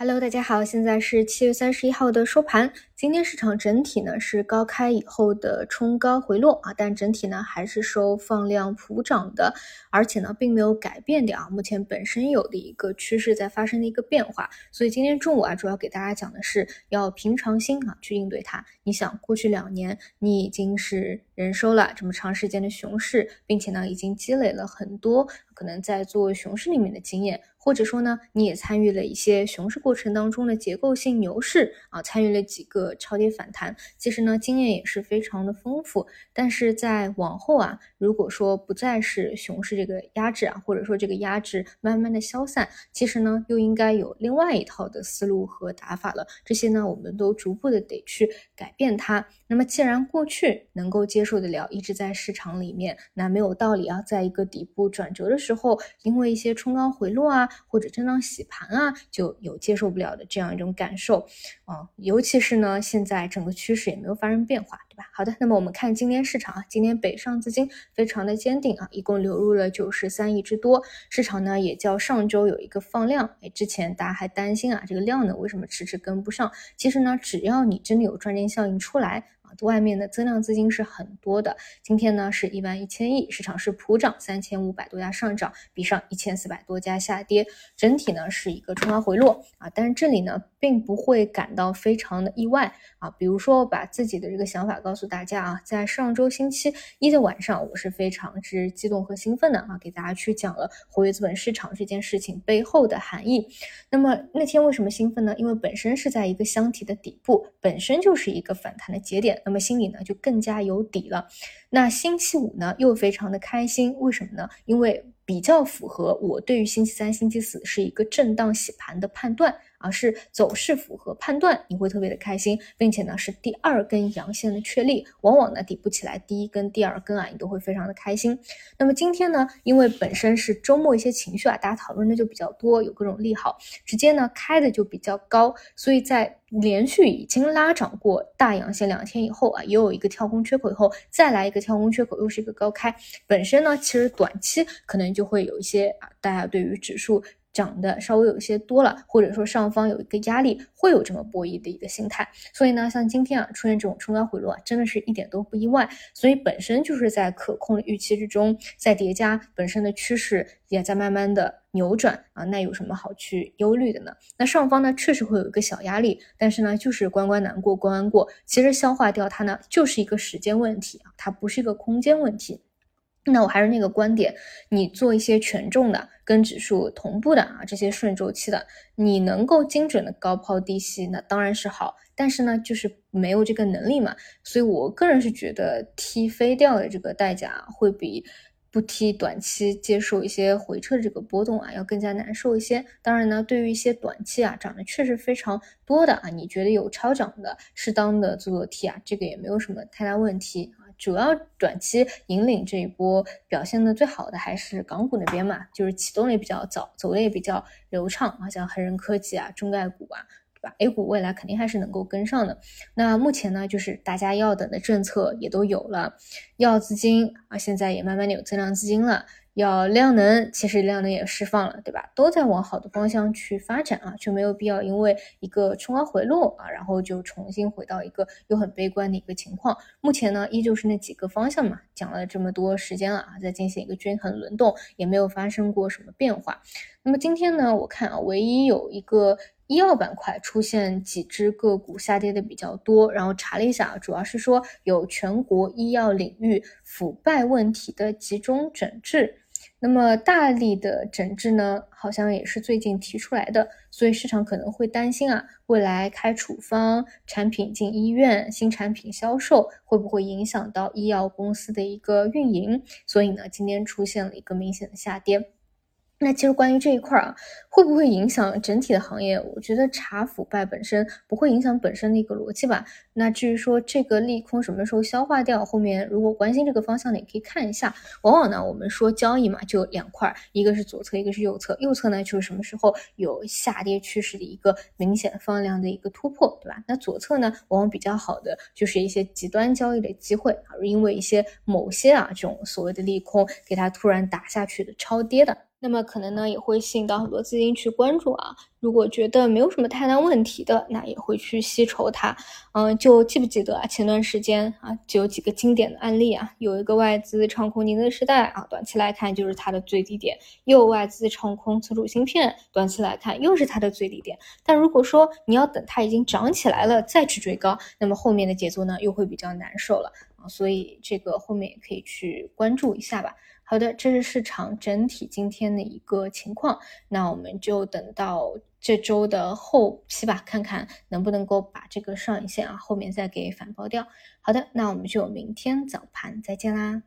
Hello，大家好，现在是七月三十一号的收盘。今天市场整体呢是高开以后的冲高回落啊，但整体呢还是收放量普涨的，而且呢并没有改变掉啊目前本身有的一个趋势在发生的一个变化。所以今天中午啊，主要给大家讲的是要平常心啊去应对它。你想，过去两年你已经是忍受了这么长时间的熊市，并且呢已经积累了很多可能在做熊市里面的经验。或者说呢，你也参与了一些熊市过程当中的结构性牛市啊，参与了几个超跌反弹，其实呢经验也是非常的丰富。但是在往后啊，如果说不再是熊市这个压制啊，或者说这个压制慢慢的消散，其实呢又应该有另外一套的思路和打法了。这些呢我们都逐步的得去改变它。那么既然过去能够接受得了，一直在市场里面，那没有道理啊，在一个底部转折的时候，因为一些冲高回落啊。或者震荡洗盘啊，就有接受不了的这样一种感受啊，尤其是呢，现在整个趋势也没有发生变化，对吧？好的，那么我们看今天市场啊，今天北上资金非常的坚定啊，一共流入了九十三亿之多，市场呢也较上周有一个放量，哎，之前大家还担心啊，这个量呢为什么迟迟跟不上？其实呢，只要你真的有赚钱效应出来。外面的增量资金是很多的，今天呢是一万一千亿，市场是普涨三千五百多家上涨，比上一千四百多家下跌，整体呢是一个冲高回落啊，但是这里呢并不会感到非常的意外啊，比如说我把自己的这个想法告诉大家啊，在上周星期一的晚上，我是非常之激动和兴奋的啊，给大家去讲了活跃资本市场这件事情背后的含义。那么那天为什么兴奋呢？因为本身是在一个箱体的底部，本身就是一个反弹的节点。那么心里呢就更加有底了。那星期五呢又非常的开心，为什么呢？因为比较符合我对于星期三、星期四是一个震荡洗盘的判断。而是走势符合判断，你会特别的开心，并且呢是第二根阳线的确立，往往呢底部起来第一根、第二根啊，你都会非常的开心。那么今天呢，因为本身是周末一些情绪啊，大家讨论的就比较多，有各种利好，直接呢开的就比较高，所以在连续已经拉涨过大阳线两天以后啊，又有一个跳空缺口以后，再来一个跳空缺口，又是一个高开，本身呢其实短期可能就会有一些啊，大家对于指数。涨的稍微有一些多了，或者说上方有一个压力，会有这么博弈的一个心态。所以呢，像今天啊出现这种冲高回落啊，真的是一点都不意外。所以本身就是在可控的预期之中，在叠加本身的趋势也在慢慢的扭转啊，那有什么好去忧虑的呢？那上方呢确实会有一个小压力，但是呢就是关关难过关关过，其实消化掉它呢就是一个时间问题啊，它不是一个空间问题。那我还是那个观点，你做一些权重的、跟指数同步的啊，这些顺周期的，你能够精准的高抛低吸，那当然是好。但是呢，就是没有这个能力嘛，所以我个人是觉得踢飞掉的这个代价会比不踢短期接受一些回撤的这个波动啊，要更加难受一些。当然呢，对于一些短期啊涨得确实非常多的啊，你觉得有超涨的，适当的做做踢啊，这个也没有什么太大问题。主要短期引领这一波表现的最好的还是港股那边嘛，就是启动也比较早，走的也比较流畅啊，像恒生科技啊、中概股啊，对吧？A 股未来肯定还是能够跟上的。那目前呢，就是大家要等的政策也都有了，要资金啊，现在也慢慢的有增量资金了。要量能，其实量能也释放了，对吧？都在往好的方向去发展啊，就没有必要因为一个冲高回落啊，然后就重新回到一个又很悲观的一个情况。目前呢，依旧是那几个方向嘛，讲了这么多时间了啊，在进行一个均衡轮动，也没有发生过什么变化。那么今天呢，我看啊，唯一有一个医药板块出现几只个股下跌的比较多，然后查了一下，主要是说有全国医药领域腐败问题的集中整治。那么大力的整治呢，好像也是最近提出来的，所以市场可能会担心啊，未来开处方、产品进医院、新产品销售会不会影响到医药公司的一个运营？所以呢，今天出现了一个明显的下跌。那其实关于这一块啊，会不会影响整体的行业？我觉得查腐败本身不会影响本身的一个逻辑吧。那至于说这个利空什么时候消化掉，后面如果关心这个方向的，也可以看一下。往往呢，我们说交易嘛，就两块，一个是左侧，一个是右侧。右侧呢，就是什么时候有下跌趋势的一个明显放量的一个突破，对吧？那左侧呢，往往比较好的就是一些极端交易的机会啊，因为一些某些啊这种所谓的利空给它突然打下去的超跌的。那么可能呢也会吸引到很多资金去关注啊。如果觉得没有什么太大问题的，那也会去吸筹它。嗯，就记不记得啊？前段时间啊，就有几个经典的案例啊，有一个外资唱空宁德时代啊，短期来看就是它的最低点；又外资唱空存储芯片，短期来看又是它的最低点。但如果说你要等它已经涨起来了再去追高，那么后面的节奏呢又会比较难受了啊。所以这个后面也可以去关注一下吧。好的，这是市场整体今天的一个情况，那我们就等到这周的后期吧，看看能不能够把这个上影线啊后面再给反包掉。好的，那我们就明天早盘再见啦。